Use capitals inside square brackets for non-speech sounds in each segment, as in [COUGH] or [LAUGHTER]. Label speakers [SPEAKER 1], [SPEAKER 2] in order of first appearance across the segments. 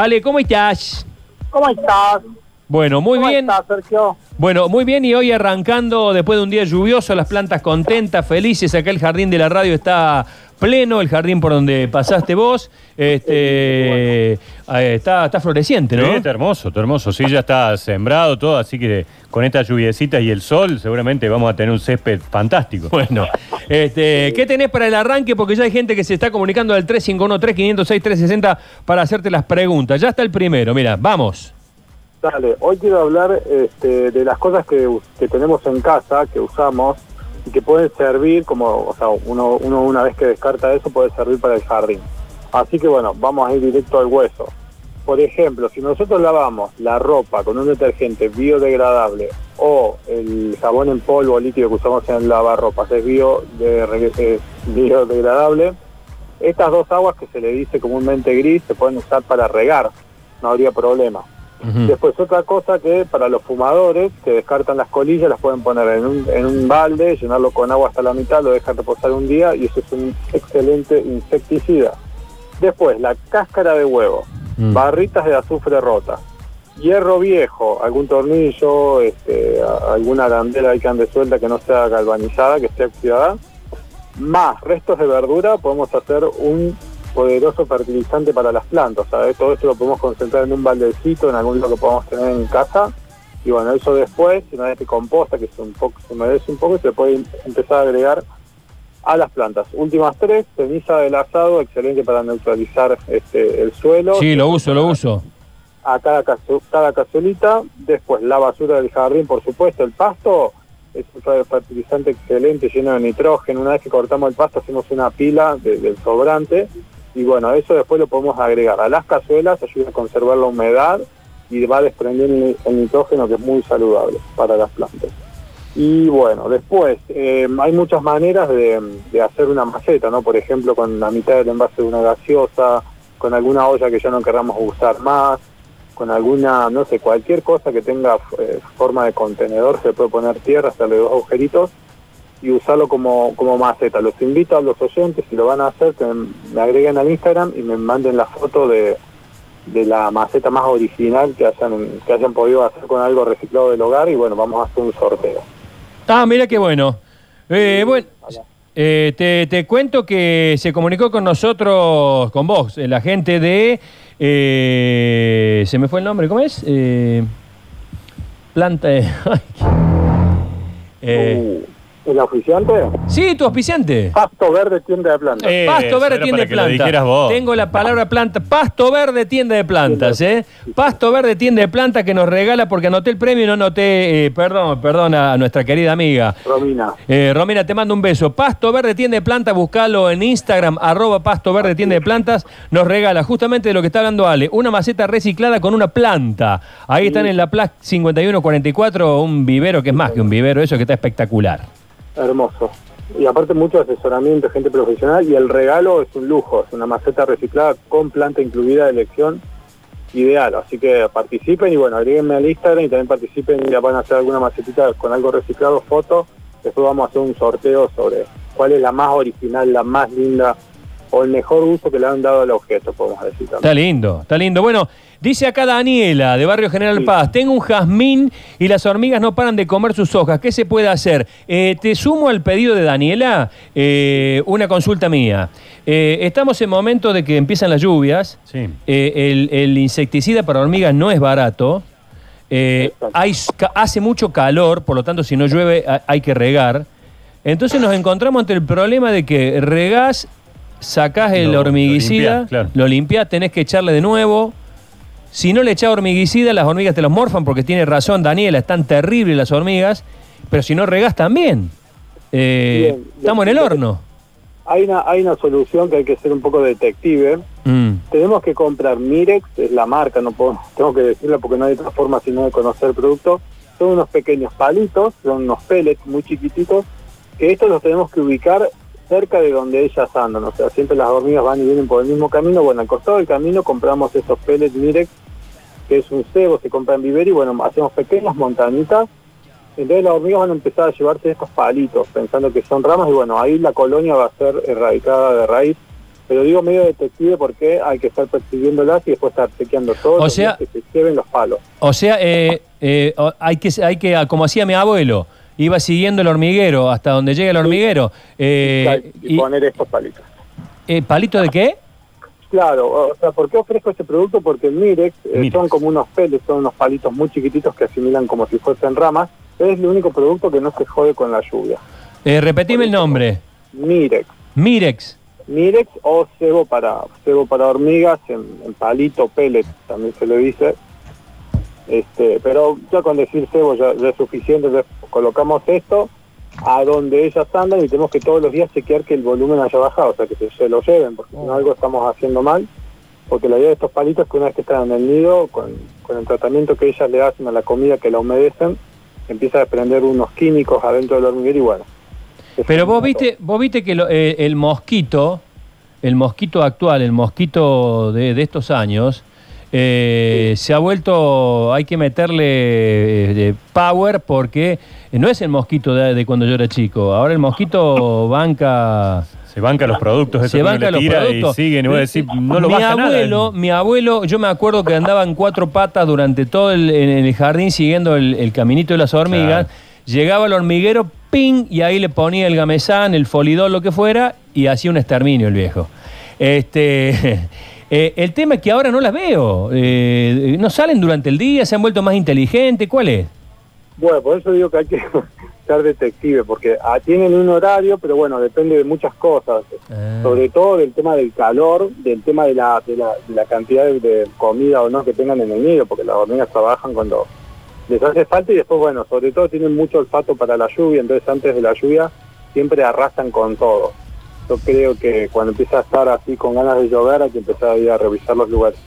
[SPEAKER 1] Ale, ¿cómo estás?
[SPEAKER 2] ¿Cómo estás?
[SPEAKER 1] Bueno, muy
[SPEAKER 2] ¿Cómo
[SPEAKER 1] bien.
[SPEAKER 2] estás, Sergio?
[SPEAKER 1] Bueno, muy bien y hoy arrancando después de un día lluvioso, las plantas contentas, felices, acá el jardín de la radio está pleno, el jardín por donde pasaste vos, este, eh, está, está floreciente, ¿no?
[SPEAKER 3] Sí, está hermoso, está hermoso. Sí, ya está sembrado todo, así que con estas lluviecitas y el sol seguramente vamos a tener un césped fantástico.
[SPEAKER 1] Bueno, este, ¿qué tenés para el arranque? Porque ya hay gente que se está comunicando al 351-3506-360 para hacerte las preguntas. Ya está el primero, mira, vamos.
[SPEAKER 2] Dale, hoy quiero hablar este, de las cosas que, tenemos en casa, que usamos y que pueden servir como, o sea, uno, una vez que descarta eso puede servir para el jardín. Así que bueno, vamos a ir directo al hueso. Por ejemplo, si nosotros lavamos la ropa con un detergente biodegradable o el jabón en polvo líquido que usamos en el lavarropas es biodegradable, estas dos aguas que se le dice comúnmente gris se pueden usar para regar, no habría problema. Después otra cosa que para los fumadores que descartan las colillas las pueden poner en un, en un balde, llenarlo con agua hasta la mitad, lo dejan reposar un día y eso es un excelente insecticida. Después la cáscara de huevo,
[SPEAKER 1] Mm.
[SPEAKER 2] barritas de azufre rota, hierro viejo, algún tornillo, este, alguna arandela ahí que ande suelta que no sea galvanizada, que esté oxidada, más restos de verdura podemos hacer un poderoso fertilizante para las plantas. ¿sabes? Todo esto lo podemos concentrar en un baldecito, en algún lugar que podamos tener en casa. Y bueno, eso después, una vez que composta, que se, un poco, se humedece un poco, se puede empezar a agregar a las plantas. Últimas tres, ceniza del asado, excelente para neutralizar este, el suelo.
[SPEAKER 1] Sí, lo uso, lo uso.
[SPEAKER 2] A cada, cada cazuelita. Después la basura del jardín, por supuesto, el pasto. Es un fertilizante excelente, lleno de nitrógeno. Una vez que cortamos el pasto, hacemos una pila de- del sobrante. Y bueno, eso después lo podemos agregar a las cazuelas, ayuda a conservar la humedad y va desprendiendo el, el nitrógeno que es muy saludable para las plantas. Y bueno, después eh, hay muchas maneras de, de hacer una maceta, ¿no? Por ejemplo, con la mitad del envase de una gaseosa, con alguna olla que ya no querramos usar más, con alguna, no sé, cualquier cosa que tenga eh, forma de contenedor, se puede poner tierra, hacerle dos agujeritos y usarlo como, como maceta. Los invito a los oyentes, si lo van a hacer, que me agreguen al Instagram y me manden la foto de, de la maceta más original que hayan, que hayan podido hacer con algo reciclado del hogar y bueno, vamos a hacer un sorteo.
[SPEAKER 1] Ah, mira qué bueno. Eh, bueno, eh, te, te cuento que se comunicó con nosotros, con vos, la gente de... eh, se me fue el nombre, ¿cómo es? Planta... [LAUGHS] de- eh,
[SPEAKER 2] Uh, ¿El oficiante?
[SPEAKER 1] sí, tu auspiciante.
[SPEAKER 2] Pasto Verde Tienda de Plantas.
[SPEAKER 3] Eh,
[SPEAKER 1] Pasto verde
[SPEAKER 3] era
[SPEAKER 1] tienda
[SPEAKER 3] para
[SPEAKER 1] de
[SPEAKER 3] que lo
[SPEAKER 1] planta.
[SPEAKER 3] dijeras vos.
[SPEAKER 1] Tengo la palabra planta. Pasto verde tienda de plantas, ¿eh? Pasto verde tienda de planta que nos regala porque anoté el premio y no anoté, eh, perdón, perdón a nuestra querida amiga.
[SPEAKER 2] Romina.
[SPEAKER 1] Eh, Romina, te mando un beso. Pasto Verde Tienda de Plantas, buscalo en Instagram, arroba Pasto Verde Tienda de Plantas, nos regala justamente de lo que está hablando Ale, una maceta reciclada con una planta. Ahí están en la Plaza 5144, un vivero que es más que un vivero, eso que está espectacular.
[SPEAKER 2] Hermoso. Y aparte mucho asesoramiento, gente profesional y el regalo es un lujo, es una maceta reciclada con planta incluida de elección ideal. Así que participen y bueno, agréguenme al Instagram y también participen y van a hacer alguna macetita con algo reciclado, foto. Después vamos a hacer un sorteo sobre cuál es la más original, la más linda o el mejor uso que le han dado al objeto, podemos decir también.
[SPEAKER 1] Está lindo, está lindo. Bueno, dice acá Daniela, de Barrio General
[SPEAKER 2] Sí.
[SPEAKER 1] Paz, tengo un jazmín y las hormigas no paran de comer sus hojas. ¿Qué se puede hacer? Eh, te sumo al pedido de Daniela eh, una consulta mía. Eh, estamos en momento de que empiezan las lluvias.
[SPEAKER 3] Sí.
[SPEAKER 1] Eh, el, el insecticida para hormigas no es barato. Eh, hay, hace mucho calor, por lo tanto, si no llueve, ha- hay que regar. Entonces nos encontramos ante el problema de que regás, sacás el
[SPEAKER 3] Lo- lo
[SPEAKER 1] hormiguicida,
[SPEAKER 3] limpiás, claro.
[SPEAKER 1] lo limpiás, tenés que echarle de nuevo. Si no le echás hormiguicida, las hormigas te los morfan, porque tiene razón Daniela, están terribles las hormigas. Pero si no regás también. Eh,
[SPEAKER 2] Bien,
[SPEAKER 1] estamos en el horno.
[SPEAKER 2] Hay una, hay una solución que hay que ser un poco detective.
[SPEAKER 1] Mm.
[SPEAKER 2] Tenemos que comprar Mirex, es la marca, no puedo, [LAUGHS] tengo que decirla porque no hay otra forma sino de conocer el producto. Son unos pequeños palitos, son unos pellets muy chiquititos, que estos los tenemos que ubicar cerca de donde ellas andan. O sea, siempre las hormigas van y vienen por el mismo camino. Bueno, al costado del camino compramos esos pellets Mirex, que es un cebo, se compra en vivero y bueno, hacemos pequeñas montañitas. Entonces las hormigas van a empezar a llevarse estos palitos, pensando que son ramas y bueno, ahí la colonia va a ser erradicada de raíz Pero digo medio detective porque hay que estar persiguiéndolas y después estar chequeando todo
[SPEAKER 1] O sea-
[SPEAKER 2] que se lleven los palos.
[SPEAKER 1] O sea, eh, eh, hay que, hay que, como hacía mi abuelo, iba siguiendo el hormiguero hasta donde llega el hormiguero. Eh,
[SPEAKER 2] y, poner estos palitos.
[SPEAKER 1] eh, ¿Palito de qué?
[SPEAKER 2] Claro, o sea, ¿por qué ofrezco este producto? Porque Mirex, eh,
[SPEAKER 3] Mirex.
[SPEAKER 2] son como unos peles, son unos palitos muy chiquititos que asimilan como si fuesen ramas. Es el único producto que no se jode con la lluvia.
[SPEAKER 1] Eh, repetime el nombre.
[SPEAKER 2] Mirex.
[SPEAKER 1] Mirex.
[SPEAKER 2] Mirex o cebo para cebo para hormigas en, en palito pellet también se le dice este pero ya con decir cebo ya, ya es suficiente entonces colocamos esto a donde ellas andan y tenemos que todos los días chequear que el volumen haya bajado o sea que se, se lo lleven porque si no algo estamos haciendo mal. Porque la idea de estos palitos es que una vez que están en el nido con, con el tratamiento que ellas le hacen a la comida que la humedecen empieza a desprender unos químicos adentro del hormiguero y bueno.
[SPEAKER 1] Pero vos viste, vos viste que lo- eh, el mosquito, el mosquito actual, el mosquito de, de estos años, eh, se ha vuelto, hay que meterle eh, de power porque no es el mosquito de, de cuando yo era chico. Ahora el mosquito banca.
[SPEAKER 3] Se banca los productos, eso
[SPEAKER 1] Se banca los productos.
[SPEAKER 3] y siguen, y vos decís, no lo
[SPEAKER 1] mi
[SPEAKER 3] baja nada.
[SPEAKER 1] abuelo, Mi abuelo, yo me acuerdo que andaba en cuatro patas durante todo el, en el jardín siguiendo el, el caminito de las hormigas.
[SPEAKER 3] Claro.
[SPEAKER 1] Llegaba al hormiguero, ping, y ahí le ponía el gamesán, el folidol, lo que fuera, y hacía un exterminio el viejo. Este, [LAUGHS] eh, el tema es que ahora no las veo. Eh, no salen durante el día, se han vuelto más inteligentes. ¿Cuál es?
[SPEAKER 2] Bueno, por eso digo que hay que [LAUGHS] ser detective, porque ah, tienen un horario, pero bueno, depende de muchas cosas,
[SPEAKER 1] Ah.
[SPEAKER 2] sobre todo del tema del calor, del tema de la, de la, de la cantidad de, de comida o no que tengan en el nido, porque las hormigas trabajan cuando les hace falta y después, bueno, sobre todo tienen mucho olfato para la lluvia, entonces antes de la lluvia siempre arrasan con todo. Yo creo que cuando empieza a estar así con ganas de llover hay que empezar a ir a revisar los lugares.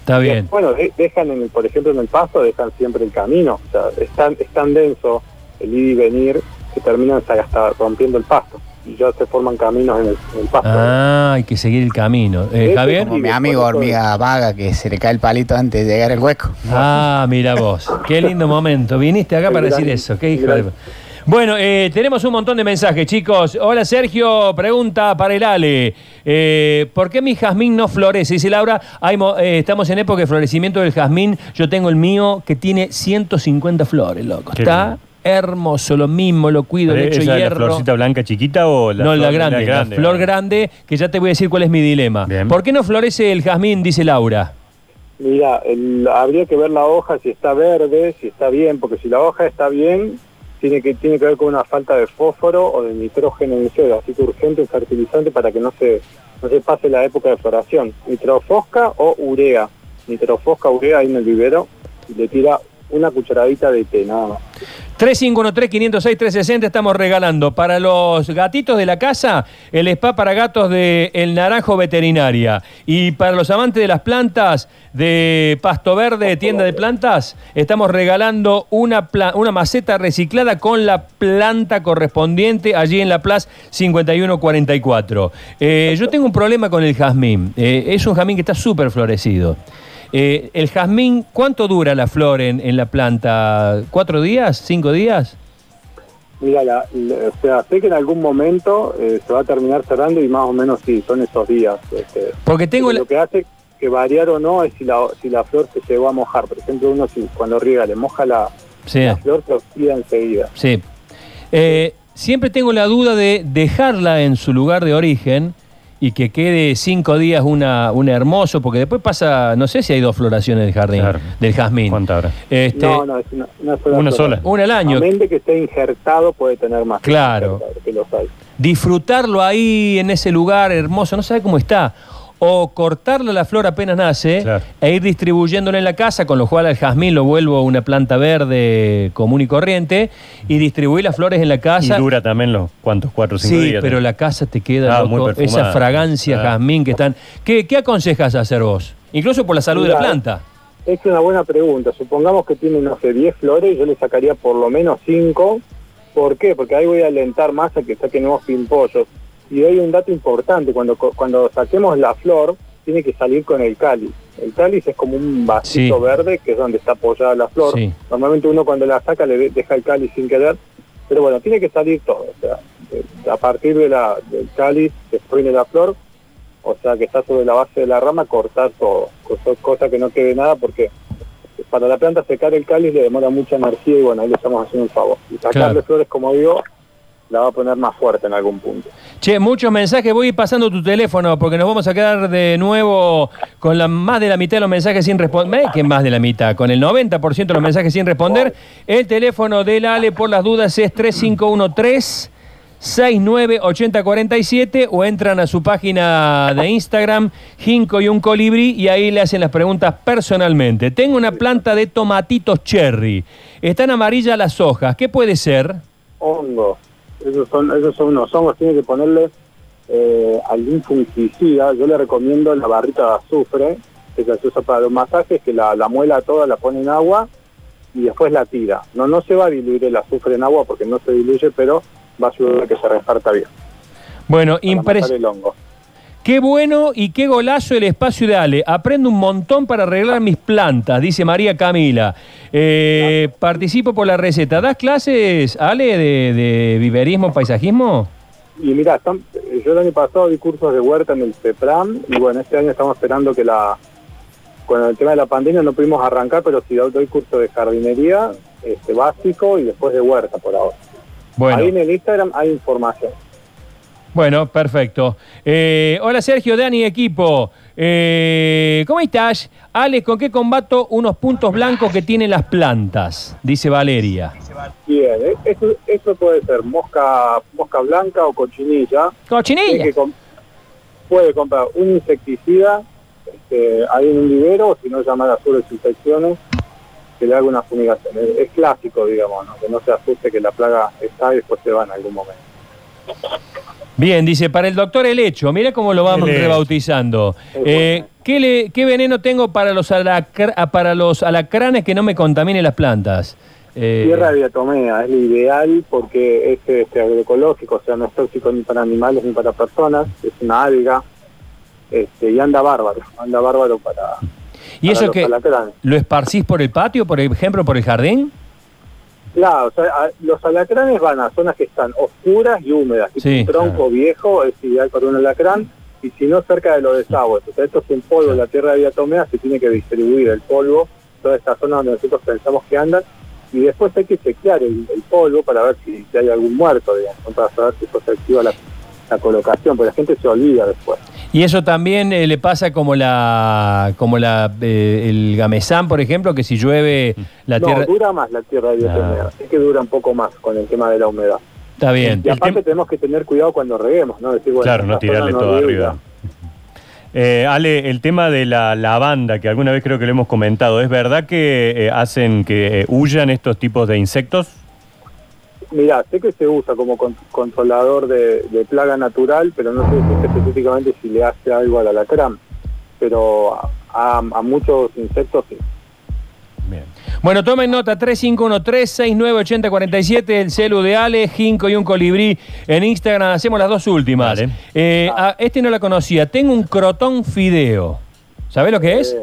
[SPEAKER 1] Está bien.
[SPEAKER 2] Bueno, de- dejan, en el, por ejemplo, en el pasto, dejan siempre el camino. O sea, es tan, es tan denso el ir y venir que terminan hasta, rompiendo el pasto. Y ya se forman caminos en el, en el pasto.
[SPEAKER 1] Ah, hay que seguir el camino. Eh, Javier.
[SPEAKER 4] Como mi amigo hormiga vaga que se le cae el palito antes de llegar al hueco.
[SPEAKER 1] Ah, mira vos. Qué lindo momento. Viniste acá para decir eso. Qué hijo de- Bueno, eh, tenemos un montón de mensajes, chicos. Hola, Sergio. Pregunta para el Ale. Eh, ¿Por qué mi jazmín no florece? Dice Laura, hay mo- eh, estamos en época de florecimiento del jazmín. Yo tengo el mío que tiene 150 flores, loco.
[SPEAKER 3] Qué
[SPEAKER 1] Está
[SPEAKER 3] lindo.
[SPEAKER 1] hermoso, lo mismo, lo cuido, le
[SPEAKER 3] ¿Esa
[SPEAKER 1] echo
[SPEAKER 3] es la
[SPEAKER 1] hierro.
[SPEAKER 3] florcita blanca chiquita o la
[SPEAKER 1] no, la
[SPEAKER 3] flor-
[SPEAKER 1] grande, la, flor
[SPEAKER 3] ah.
[SPEAKER 1] grande, que ya te voy a decir cuál es mi dilema.
[SPEAKER 3] Bien.
[SPEAKER 1] ¿Por qué no florece el jazmín? Dice Laura.
[SPEAKER 2] Mira, el- habría que ver la hoja si está verde, si está bien, porque si la hoja está bien, tiene que tiene que ver con una falta de fósforo o de nitrógeno en el suelo, así que urgente un fertilizante para que no se no se pase la época de floración. Nitrofosca o urea. Nitrofosca, urea ahí en el vivero y le tira una cucharadita de té, nada más.
[SPEAKER 1] 3513-506-360 estamos regalando para los gatitos de la casa el spa para gatos de El Naranjo Veterinaria y para los amantes de las plantas de Pasto Verde, tienda de plantas, estamos regalando una, una maceta reciclada con la planta correspondiente allí en la Plaza 5144. Eh, yo tengo un problema con el jazmín, Eh, es un jazmín que está súper florecido. Eh, el jazmín, ¿cuánto dura la flor en, en la planta? ¿Cuatro días? ¿Cinco días?
[SPEAKER 2] Mira, la- la- o sea, sé que en algún momento eh, se va a terminar cerrando y más o menos sí, son esos días. este,
[SPEAKER 1] Porque tengo la-
[SPEAKER 2] Lo que hace que variar o no es si la, si la flor se llegó a mojar. Por ejemplo, uno si cuando riega le moja la,
[SPEAKER 1] Sí,
[SPEAKER 2] la flor, se oxida enseguida.
[SPEAKER 1] sí. Eh, siempre tengo la duda de dejarla en su lugar de origen y que quede cinco días una, un hermoso, porque después pasa, no sé si hay dos floraciones del jardín,
[SPEAKER 3] Claro.
[SPEAKER 1] del jazmín.
[SPEAKER 3] ¿Cuánta habrá?
[SPEAKER 1] Este,
[SPEAKER 2] No, no, es una, una sola.
[SPEAKER 3] Una sola.
[SPEAKER 1] Una al año.
[SPEAKER 2] A menos de que esté injertado puede tener más.
[SPEAKER 1] Claro.
[SPEAKER 2] Que los hay.
[SPEAKER 1] disfrutarlo ahí en ese lugar hermoso, no sabe cómo está. O cortarle la flor apenas nace
[SPEAKER 3] Claro.
[SPEAKER 1] e ir distribuyéndola en la casa, con lo cual al jazmín lo vuelvo una planta verde común y corriente, y distribuir las flores en la
[SPEAKER 3] Y
[SPEAKER 1] casa.
[SPEAKER 3] dura también los cuantos, cuatro o cinco
[SPEAKER 1] Sí,
[SPEAKER 3] días.
[SPEAKER 1] pero
[SPEAKER 3] ¿no?
[SPEAKER 1] la casa te queda
[SPEAKER 3] Ah,
[SPEAKER 1] loco,
[SPEAKER 3] muy perfumada.
[SPEAKER 1] esa fragancia
[SPEAKER 3] Claro.
[SPEAKER 1] jazmín que están. ¿Qué, qué aconsejas hacer vos? Incluso por la salud de la planta.
[SPEAKER 2] Es una buena pregunta. Supongamos que tiene, no sé, 10 flores, yo le sacaría por lo menos 5. ¿Por qué? Porque ahí voy a alentar más a que saquen nuevos pimpollos. Y hay un dato importante, cuando, cuando saquemos la flor, tiene que salir con el cáliz. El cáliz es como un vasito
[SPEAKER 1] Sí.
[SPEAKER 2] verde, que es donde está apoyada la flor.
[SPEAKER 1] Sí.
[SPEAKER 2] Normalmente uno cuando la saca le de- deja el cáliz sin querer, pero bueno, tiene que salir todo. O sea, eh, a partir de la, del cáliz que viene la flor, o sea que está sobre la base de la rama, cortar todo, cosa, cosa que no quede nada porque para la planta secar el cáliz le demora mucha energía y bueno, ahí le estamos haciendo un favor. Y sacarle
[SPEAKER 1] Claro.
[SPEAKER 2] flores, como digo, la va a poner más fuerte en algún punto.
[SPEAKER 1] Che, muchos mensajes. Voy pasando tu teléfono porque nos vamos a quedar de nuevo con la, más de la mitad de los mensajes sin responder. ¿Qué más de la mitad? Con el 90% de los mensajes sin responder. El teléfono del Ale, por las dudas, es 3513 698047 o entran a su página de Instagram, Jinco y un colibrí, y ahí le hacen las preguntas personalmente. Tengo una planta de tomatitos cherry. Están amarillas las hojas. ¿Qué puede ser?
[SPEAKER 2] Hongos, esos son, esos son unos hongos, tiene que ponerle eh, algún fungicida. Yo le recomiendo la barrita de azufre, que se usa para los masajes, que la, la muela toda la pone en agua y después la tira. No, no se va a diluir el azufre en agua porque no se diluye, pero va a ayudar a que se reparta bien.
[SPEAKER 1] Bueno, impresionante. Qué bueno y qué golazo el espacio de Ale. Aprendo un montón para arreglar mis plantas, dice María Camila. Eh, participo por la receta. ¿Das clases, Ale, de, de viverismo, paisajismo?
[SPEAKER 2] Y mira, están- yo el año pasado di cursos de huerta en el CEPRAM y bueno, este año estamos esperando que la con el tema de la pandemia no pudimos arrancar, pero sí doy curso de jardinería este, básico y después de huerta por ahora.
[SPEAKER 1] Bueno,
[SPEAKER 2] Ahí en el Instagram hay información.
[SPEAKER 1] Bueno, perfecto. Eh, hola Sergio, Dani, equipo. Eh, ¿Cómo estás? Ale, ¿con qué combato unos puntos blancos que tienen las plantas? Dice Valeria.
[SPEAKER 2] Bien, eh, eso, eso puede ser mosca mosca blanca o cochinilla.
[SPEAKER 1] ¡Cochinilla!
[SPEAKER 2] que com- puede comprar un insecticida este, ahí en un vivero, si no llamar a su desinfecciones, que le haga una fumigación. Es, es clásico, digamos, ¿no? que no se asuste que la plaga está y después se va en algún momento.
[SPEAKER 1] Bien, dice, para el doctor el hecho, mira cómo lo vamos rebautizando. Eh,
[SPEAKER 2] bueno.
[SPEAKER 1] ¿qué, le- qué veneno tengo para los, alacra- ah, para los alacranes que no me contamine las plantas? Eh,
[SPEAKER 2] Tierra de diatomea es lo ideal porque es este, agroecológico, o sea, no es tóxico ni para animales ni para personas, es una alga este, y anda bárbaro, anda bárbaro para,
[SPEAKER 1] ¿Y
[SPEAKER 2] para
[SPEAKER 1] eso
[SPEAKER 2] los
[SPEAKER 1] que
[SPEAKER 2] alacranes.
[SPEAKER 1] lo esparcís por el patio, por ejemplo, por el jardín?
[SPEAKER 2] Claro, o sea, a- los alacranes van a zonas que están oscuras y húmedas.
[SPEAKER 1] Sí,
[SPEAKER 2] un tronco viejo es ideal para un alacrán, y si no cerca de los desagües. O sea, esto es un polvo, la tierra de diatomea se tiene que distribuir el polvo, toda esta zona donde nosotros pensamos que andan, y después hay que chequear el, el polvo para ver si, si hay algún muerto, digamos, para saber si eso se activa la, la colocación, porque la gente se olvida después.
[SPEAKER 1] Y eso también eh, le pasa como la como la eh, el gamesán, por ejemplo, que si llueve la
[SPEAKER 2] no,
[SPEAKER 1] tierra...
[SPEAKER 2] dura más la tierra de diatomea,
[SPEAKER 1] Ah.
[SPEAKER 2] es que dura un poco más con el tema de la humedad.
[SPEAKER 1] Está bien.
[SPEAKER 2] Y aparte
[SPEAKER 3] tem-
[SPEAKER 2] tenemos que tener cuidado cuando reguemos, ¿no? Decir, bueno,
[SPEAKER 3] Claro, no tirarle
[SPEAKER 2] no
[SPEAKER 3] todo arriba. Eh, Ale, el tema de la lavanda, que alguna vez creo que lo hemos comentado, ¿es verdad que eh, hacen que eh, huyan estos tipos de insectos?
[SPEAKER 2] Mira, sé que se usa como con- controlador de, de plaga natural, pero no sé específicamente si le hace algo al alacrán. Pero a, a- a muchos insectos sí.
[SPEAKER 3] Bien.
[SPEAKER 1] Bueno, tomen nota, 3513-698047, el celu de Ale, Jinco y un colibrí. En Instagram hacemos las dos últimas.
[SPEAKER 3] Vale.
[SPEAKER 1] Eh, a- este no la conocía. Tengo un crotón fideo. ¿Sabés lo que es?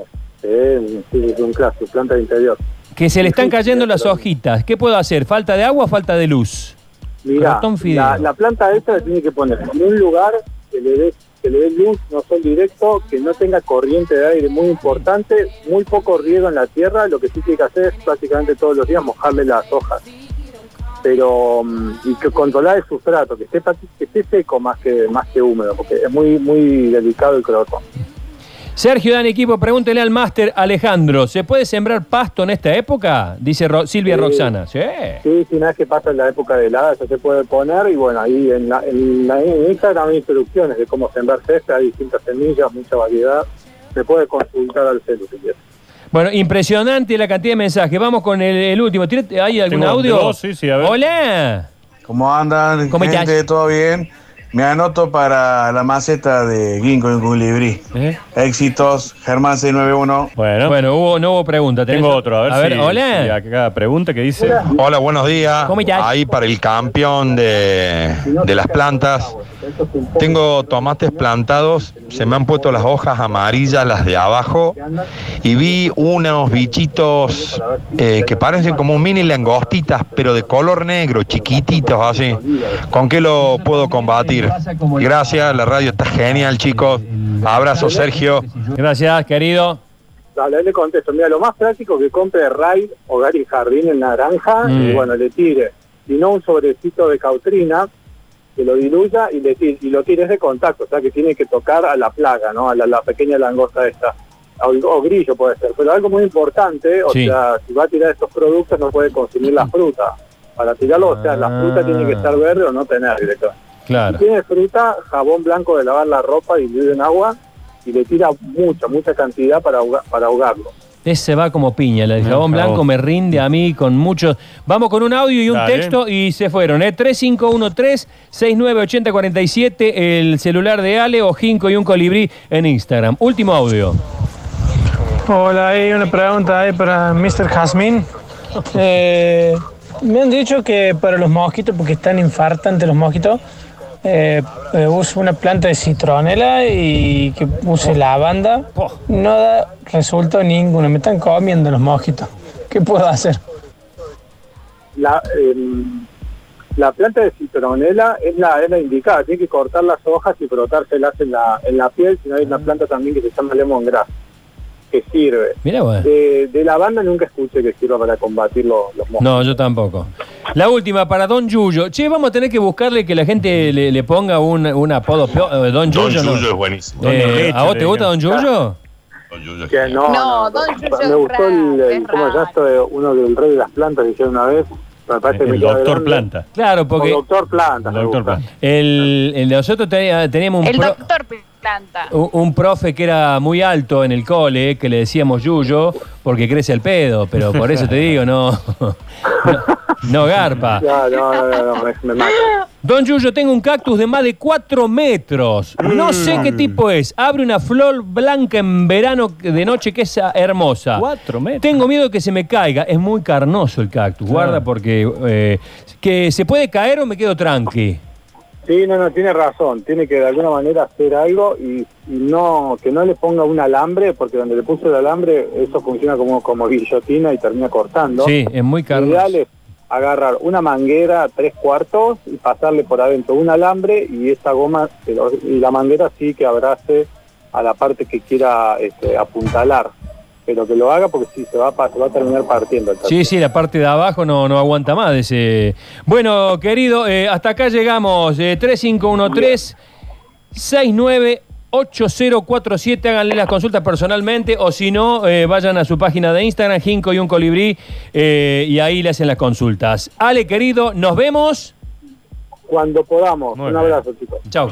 [SPEAKER 2] Eh, sí, sí, es un clásico, planta de interior.
[SPEAKER 1] Que se le están cayendo las hojitas. ¿Qué puedo hacer? ¿Falta de agua o falta de luz?
[SPEAKER 2] Mira, la, la planta esta la tiene que poner en un lugar que le dé que le dé luz, no sol directo, que no tenga corriente de aire muy importante, muy poco riego en la tierra, lo que sí tiene que hacer es prácticamente todos los días mojarle las hojas. Pero mm, y que controlar el sustrato, que esté pa- que esté seco más que más que húmedo, porque es muy muy delicado el crotón.
[SPEAKER 1] Sergio Dan Equipo, pregúntele al máster Alejandro, ¿se puede sembrar pasto en esta época? Dice Ro- Silvia
[SPEAKER 2] Sí.
[SPEAKER 1] Roxana. Sí.
[SPEAKER 2] Sí, si una vez que pasa la época de helada, eso se puede poner y bueno, ahí en, la, en, la, en Instagram hay instrucciones de cómo sembrar césped, hay distintas semillas, mucha variedad. Se puede consultar al celu si quieres.
[SPEAKER 1] Bueno, impresionante la cantidad de mensajes. Vamos con el, el último. ¿Tiene- ¿Hay algún
[SPEAKER 3] Tengo
[SPEAKER 1] audio?
[SPEAKER 3] dos, sí, sí, a ver.
[SPEAKER 1] Hola.
[SPEAKER 5] ¿Cómo andan?
[SPEAKER 1] ¿Cómo
[SPEAKER 5] gente?
[SPEAKER 1] estás?
[SPEAKER 5] ¿Todo bien? Me anoto para la maceta de Ginkgo y Colibrí.
[SPEAKER 1] ¿Eh?
[SPEAKER 5] Éxitos, Germán 691.
[SPEAKER 3] Bueno,
[SPEAKER 1] Bueno, hubo, no hubo pregunta. ¿Tenés
[SPEAKER 3] tengo otro. A ver, si,
[SPEAKER 1] hola.
[SPEAKER 3] si acá pregunta que dice.
[SPEAKER 6] Hola, buenos días.
[SPEAKER 1] ¿Cómo estás?
[SPEAKER 6] Ahí para el campeón de, de las plantas. Tengo tomates plantados, se me han puesto las hojas amarillas, las de abajo, y vi unos bichitos eh, que parecen como mini langostitas, pero de color negro, chiquititos así. ¿Con qué lo puedo combatir? Gracias, la radio está genial, chicos. Abrazo, Sergio.
[SPEAKER 1] Gracias, querido.
[SPEAKER 2] Dale, le contesto. Mira, lo más práctico que compre Raid, Hogar y Jardín en naranja
[SPEAKER 1] Mm.
[SPEAKER 2] y bueno, le tire. Si no, un sobrecito de cautrina, que lo diluya y, le tire, y lo tires de contacto. O sea, que tiene que tocar a la plaga, ¿no? A la, la pequeña langosta esta. O, o grillo puede ser. Pero algo muy importante, o
[SPEAKER 1] Sí.
[SPEAKER 2] sea, si va a tirar estos productos no puede consumir la fruta. Para tirarlo, o sea, la fruta tiene que estar verde o no tener directamente.
[SPEAKER 1] Claro.
[SPEAKER 2] Si tiene fruta, jabón blanco de lavar la ropa diluido en agua y le tira mucha, mucha cantidad para, para ahogarlo.
[SPEAKER 1] Ese va como piña. El jabón blanco
[SPEAKER 3] jabón.
[SPEAKER 1] me rinde a mí con muchos. Vamos con un audio y un
[SPEAKER 3] Dale.
[SPEAKER 1] texto y se fueron. ¿eh? 3513-698047, el celular de Ale o Jinco y un colibrí en Instagram. Último audio.
[SPEAKER 7] Hola, hay una pregunta ahí para Mr. Jasmine. [LAUGHS] Eh, me han dicho que para los mosquitos, porque están infartantes los mosquitos, eh, eh, uso una planta de citronela y que use lavanda. No da resultado ninguno, me están comiendo los mosquitos. ¿Qué puedo hacer?
[SPEAKER 2] La, em, la planta de citronela es la, es la indicada, tiene que cortar las hojas y frotárselas en la, en la piel, si no hay una planta también que se llama lemongrass, que sirve.
[SPEAKER 1] Mira, bueno.
[SPEAKER 2] De, de lavanda nunca escuché que sirva para combatir los, los mosquitos.
[SPEAKER 1] No, yo tampoco. La última para Don Yuyo. Che, vamos a tener que buscarle que la gente le, le ponga un, un apodo. peo- eh, Don Yuyo, ¿no?
[SPEAKER 6] es buenísimo.
[SPEAKER 3] Don
[SPEAKER 1] Eh, ¿A vos te gusta Don
[SPEAKER 3] digan.
[SPEAKER 1] Yuyo?
[SPEAKER 2] Que no,
[SPEAKER 8] No, Don Yuyo
[SPEAKER 2] me
[SPEAKER 8] es
[SPEAKER 2] gustó el,
[SPEAKER 8] raro,
[SPEAKER 2] el- ¿cómo de uno del rey de las plantas que hicieron una vez. Me parece
[SPEAKER 3] El doctor
[SPEAKER 2] grande.
[SPEAKER 3] Planta.
[SPEAKER 1] Claro, porque
[SPEAKER 2] doctor Planta.
[SPEAKER 3] El doctor. Planta.
[SPEAKER 1] el, el- nosotros tenía- teníamos un,
[SPEAKER 8] El
[SPEAKER 1] pro-
[SPEAKER 8] doctor Planta.
[SPEAKER 1] un, un profe que era muy alto en el cole, que le decíamos Yuyo, porque crece el pedo, pero por eso te digo, no, [LAUGHS] no, no garpa.
[SPEAKER 2] No, no, no, no, no, me, me mata.
[SPEAKER 1] Don Yuyo, tengo un cactus de más de 4 metros. No sé qué tipo es. Abre una flor blanca en verano de noche que es hermosa.
[SPEAKER 3] Cuatro metros.
[SPEAKER 1] Tengo miedo que se me caiga. Es muy carnoso el cactus. Guarda porque eh, que se puede caer o me quedo tranqui.
[SPEAKER 2] Sí, no, no, tiene razón. Tiene que de alguna manera hacer algo y, y no que no le ponga un alambre, porque donde le puso el alambre, eso funciona como, como guillotina y termina cortando.
[SPEAKER 1] Sí, es muy
[SPEAKER 2] Lo
[SPEAKER 1] carnoso.
[SPEAKER 2] ideal es agarrar una manguera tres cuartos y pasarle por adentro un alambre y esta goma y la manguera sí que abrace a la parte que quiera este, apuntalar. Pero que lo haga porque sí, se va, va a terminar partiendo.
[SPEAKER 1] Sí, sí, la parte de abajo no, no aguanta más. Ese... Bueno, querido, eh, hasta acá llegamos. Eh, 3513-698047. Háganle las consultas personalmente o si no, eh, vayan a su página de Instagram, Jinco y un colibrí, eh, y ahí le hacen las consultas. Ale, querido, nos vemos.
[SPEAKER 2] Cuando podamos.
[SPEAKER 3] Muy
[SPEAKER 2] un
[SPEAKER 3] bien.
[SPEAKER 2] abrazo, chicos.
[SPEAKER 1] Chau.